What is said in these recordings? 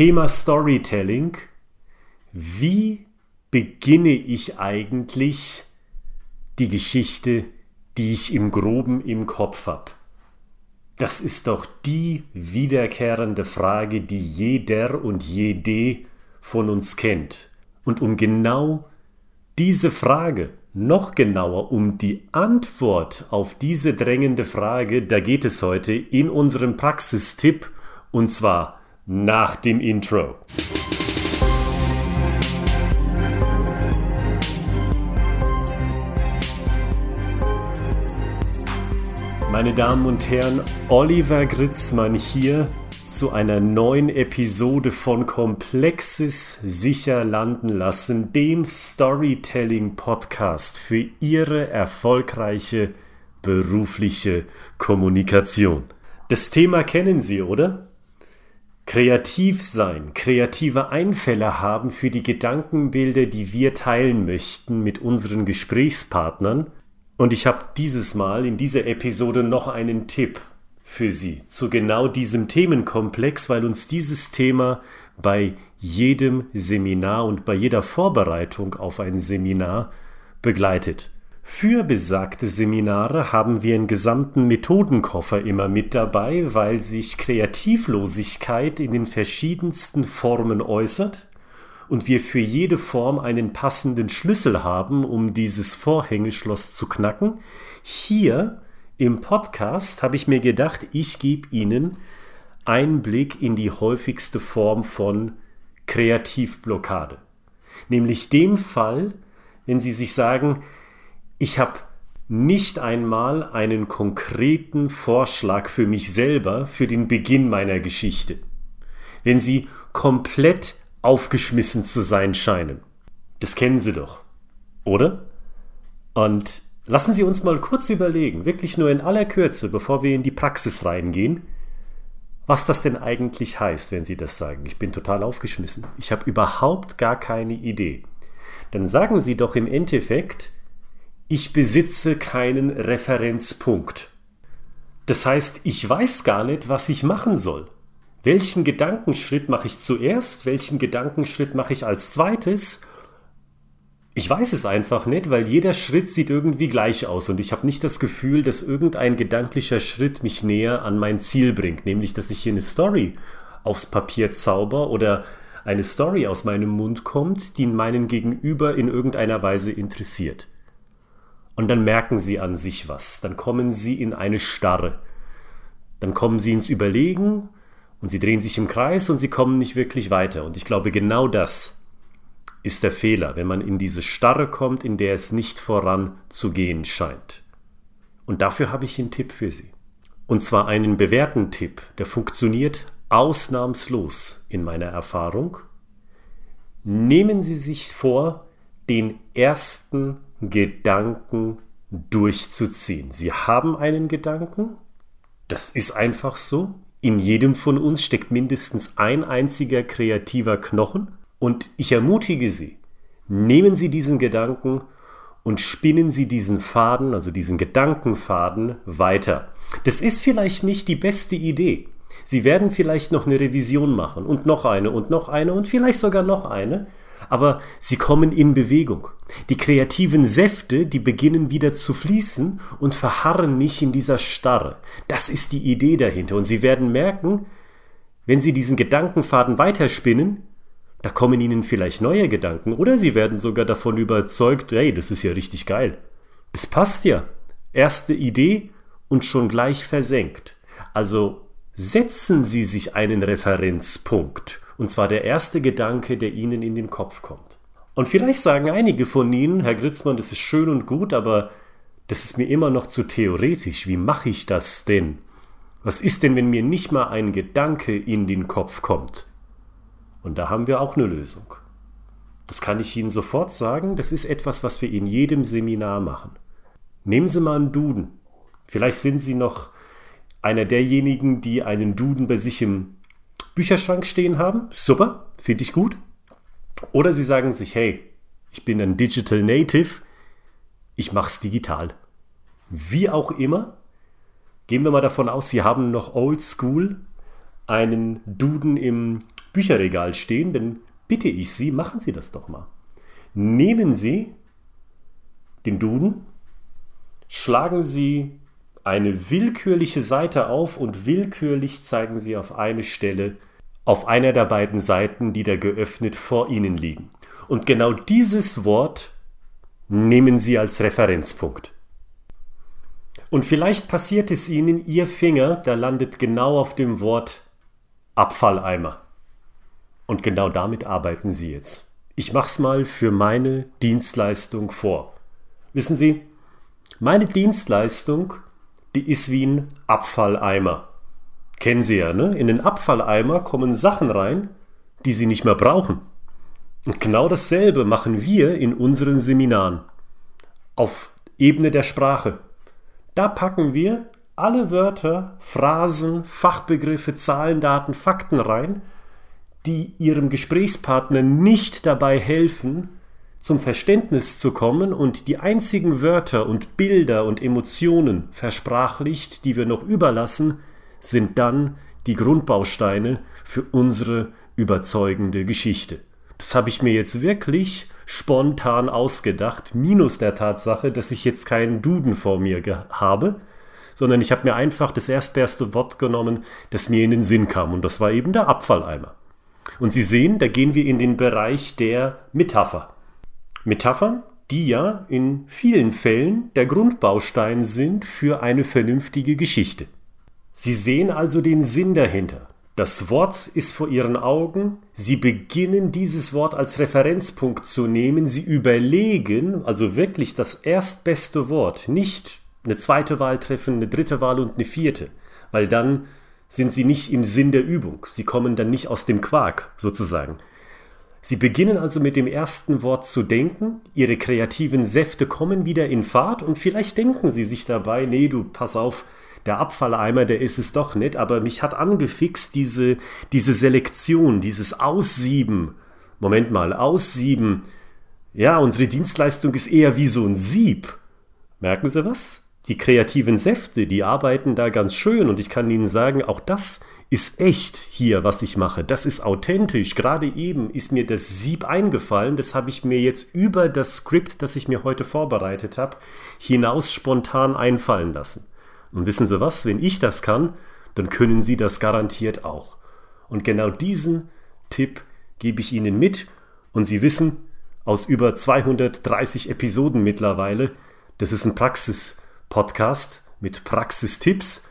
Thema Storytelling. Wie beginne ich eigentlich die Geschichte, die ich im groben im Kopf habe? Das ist doch die wiederkehrende Frage, die jeder und jede von uns kennt. Und um genau diese Frage, noch genauer um die Antwort auf diese drängende Frage, da geht es heute in unserem Praxistipp und zwar nach dem Intro. Meine Damen und Herren, Oliver Gritzmann hier zu einer neuen Episode von Komplexes sicher landen lassen, dem Storytelling Podcast für Ihre erfolgreiche berufliche Kommunikation. Das Thema kennen Sie, oder? Kreativ sein, kreative Einfälle haben für die Gedankenbilder, die wir teilen möchten mit unseren Gesprächspartnern. Und ich habe dieses Mal in dieser Episode noch einen Tipp für Sie zu genau diesem Themenkomplex, weil uns dieses Thema bei jedem Seminar und bei jeder Vorbereitung auf ein Seminar begleitet. Für besagte Seminare haben wir einen gesamten Methodenkoffer immer mit dabei, weil sich Kreativlosigkeit in den verschiedensten Formen äußert und wir für jede Form einen passenden Schlüssel haben, um dieses Vorhängeschloss zu knacken. Hier im Podcast habe ich mir gedacht, ich gebe Ihnen Einblick in die häufigste Form von Kreativblockade. Nämlich dem Fall, wenn Sie sich sagen, ich habe nicht einmal einen konkreten Vorschlag für mich selber für den Beginn meiner Geschichte. Wenn Sie komplett aufgeschmissen zu sein scheinen. Das kennen Sie doch, oder? Und Lassen Sie uns mal kurz überlegen, wirklich nur in aller Kürze, bevor wir in die Praxis reingehen, was das denn eigentlich heißt, wenn Sie das sagen. Ich bin total aufgeschmissen. Ich habe überhaupt gar keine Idee. Dann sagen Sie doch im Endeffekt, ich besitze keinen Referenzpunkt. Das heißt, ich weiß gar nicht, was ich machen soll. Welchen Gedankenschritt mache ich zuerst? Welchen Gedankenschritt mache ich als zweites? Ich weiß es einfach nicht, weil jeder Schritt sieht irgendwie gleich aus und ich habe nicht das Gefühl, dass irgendein gedanklicher Schritt mich näher an mein Ziel bringt, nämlich dass ich hier eine Story aufs Papier zauber oder eine Story aus meinem Mund kommt, die meinen Gegenüber in irgendeiner Weise interessiert. Und dann merken sie an sich was, dann kommen sie in eine Starre, dann kommen sie ins Überlegen und sie drehen sich im Kreis und sie kommen nicht wirklich weiter. Und ich glaube, genau das ist der Fehler, wenn man in diese Starre kommt, in der es nicht voranzugehen scheint. Und dafür habe ich einen Tipp für Sie. Und zwar einen bewährten Tipp, der funktioniert ausnahmslos in meiner Erfahrung. Nehmen Sie sich vor, den ersten Gedanken durchzuziehen. Sie haben einen Gedanken, das ist einfach so. In jedem von uns steckt mindestens ein einziger kreativer Knochen und ich ermutige Sie, nehmen Sie diesen Gedanken und spinnen Sie diesen Faden, also diesen Gedankenfaden weiter. Das ist vielleicht nicht die beste Idee. Sie werden vielleicht noch eine Revision machen und noch eine und noch eine und vielleicht sogar noch eine, aber sie kommen in Bewegung. Die kreativen Säfte, die beginnen wieder zu fließen und verharren nicht in dieser Starre. Das ist die Idee dahinter und Sie werden merken, wenn Sie diesen Gedankenfaden weiterspinnen, da kommen ihnen vielleicht neue Gedanken oder sie werden sogar davon überzeugt, hey, das ist ja richtig geil. Das passt ja. Erste Idee und schon gleich versenkt. Also setzen Sie sich einen Referenzpunkt. Und zwar der erste Gedanke, der Ihnen in den Kopf kommt. Und vielleicht sagen einige von Ihnen, Herr Gritzmann, das ist schön und gut, aber das ist mir immer noch zu theoretisch. Wie mache ich das denn? Was ist denn, wenn mir nicht mal ein Gedanke in den Kopf kommt? Und da haben wir auch eine Lösung. Das kann ich Ihnen sofort sagen, das ist etwas, was wir in jedem Seminar machen. Nehmen Sie mal einen Duden. Vielleicht sind Sie noch einer derjenigen, die einen Duden bei sich im Bücherschrank stehen haben. Super, finde ich gut. Oder Sie sagen sich, hey, ich bin ein Digital Native, ich mache es digital. Wie auch immer, gehen wir mal davon aus, Sie haben noch Old School einen Duden im Bücherregal stehen, dann bitte ich Sie, machen Sie das doch mal. Nehmen Sie den Duden, schlagen Sie eine willkürliche Seite auf und willkürlich zeigen Sie auf eine Stelle auf einer der beiden Seiten, die da geöffnet vor Ihnen liegen. Und genau dieses Wort nehmen Sie als Referenzpunkt. Und vielleicht passiert es Ihnen, Ihr Finger, da landet genau auf dem Wort Abfalleimer. Und genau damit arbeiten Sie jetzt. Ich mache es mal für meine Dienstleistung vor. Wissen Sie, meine Dienstleistung, die ist wie ein Abfalleimer. Kennen Sie ja, ne? In den Abfalleimer kommen Sachen rein, die Sie nicht mehr brauchen. Und genau dasselbe machen wir in unseren Seminaren. Auf Ebene der Sprache. Da packen wir alle Wörter, Phrasen, Fachbegriffe, Zahlen, Daten, Fakten rein, die Ihrem Gesprächspartner nicht dabei helfen, zum Verständnis zu kommen und die einzigen Wörter und Bilder und Emotionen versprachlicht, die wir noch überlassen, sind dann die Grundbausteine für unsere überzeugende Geschichte. Das habe ich mir jetzt wirklich spontan ausgedacht, minus der Tatsache, dass ich jetzt keinen Duden vor mir habe, sondern ich habe mir einfach das erstbeste Wort genommen, das mir in den Sinn kam, und das war eben der Abfalleimer. Und Sie sehen, da gehen wir in den Bereich der Metapher. Metaphern, die ja in vielen Fällen der Grundbaustein sind für eine vernünftige Geschichte. Sie sehen also den Sinn dahinter. Das Wort ist vor Ihren Augen. Sie beginnen dieses Wort als Referenzpunkt zu nehmen. Sie überlegen, also wirklich das erstbeste Wort, nicht eine zweite Wahl treffen, eine dritte Wahl und eine vierte, weil dann sind Sie nicht im Sinn der Übung. Sie kommen dann nicht aus dem Quark sozusagen. Sie beginnen also mit dem ersten Wort zu denken, Ihre kreativen Säfte kommen wieder in Fahrt und vielleicht denken Sie sich dabei, nee, du, pass auf, der Abfalleimer, der ist es doch nicht, aber mich hat angefixt diese, diese Selektion, dieses Aussieben. Moment mal, Aussieben. Ja, unsere Dienstleistung ist eher wie so ein Sieb. Merken Sie was? Die kreativen Säfte, die arbeiten da ganz schön und ich kann Ihnen sagen, auch das ist echt hier, was ich mache. Das ist authentisch. Gerade eben ist mir das Sieb eingefallen. Das habe ich mir jetzt über das Skript, das ich mir heute vorbereitet habe, hinaus spontan einfallen lassen. Und wissen Sie was, wenn ich das kann, dann können Sie das garantiert auch. Und genau diesen Tipp gebe ich Ihnen mit und Sie wissen aus über 230 Episoden mittlerweile, das ist ein Praxis-Podcast mit Praxistipps.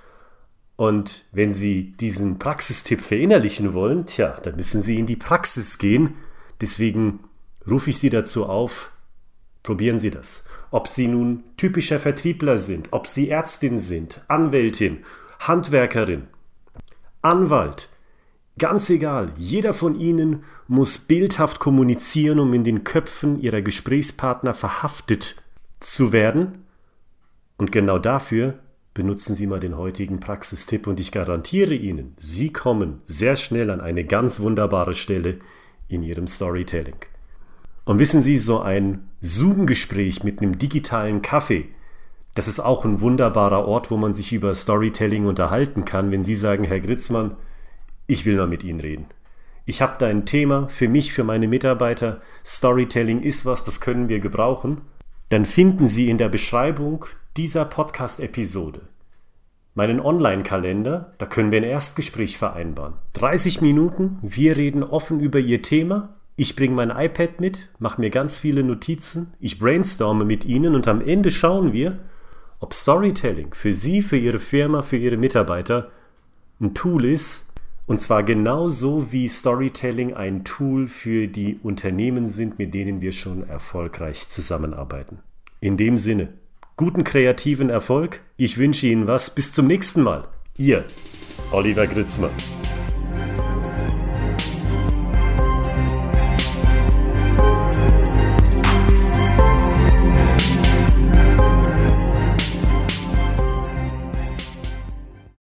Und wenn Sie diesen Praxistipp verinnerlichen wollen, tja, dann müssen Sie in die Praxis gehen. Deswegen rufe ich Sie dazu auf, probieren Sie das. Ob Sie nun typischer Vertriebler sind, ob Sie Ärztin sind, Anwältin, Handwerkerin, Anwalt, ganz egal, jeder von Ihnen muss bildhaft kommunizieren, um in den Köpfen Ihrer Gesprächspartner verhaftet zu werden. Und genau dafür benutzen Sie mal den heutigen Praxistipp und ich garantiere Ihnen, Sie kommen sehr schnell an eine ganz wunderbare Stelle in Ihrem Storytelling. Und wissen Sie, so ein Zoom-Gespräch mit einem digitalen Kaffee, das ist auch ein wunderbarer Ort, wo man sich über Storytelling unterhalten kann, wenn Sie sagen, Herr Gritzmann, ich will mal mit Ihnen reden. Ich habe da ein Thema für mich, für meine Mitarbeiter. Storytelling ist was, das können wir gebrauchen. Dann finden Sie in der Beschreibung dieser Podcast-Episode meinen Online-Kalender. Da können wir ein Erstgespräch vereinbaren. 30 Minuten, wir reden offen über Ihr Thema ich bringe mein iPad mit, mache mir ganz viele Notizen, ich brainstorme mit Ihnen und am Ende schauen wir, ob Storytelling für Sie, für Ihre Firma, für Ihre Mitarbeiter ein Tool ist. Und zwar genauso wie Storytelling ein Tool für die Unternehmen sind, mit denen wir schon erfolgreich zusammenarbeiten. In dem Sinne, guten kreativen Erfolg. Ich wünsche Ihnen was. Bis zum nächsten Mal. Ihr, Oliver Gritzmann.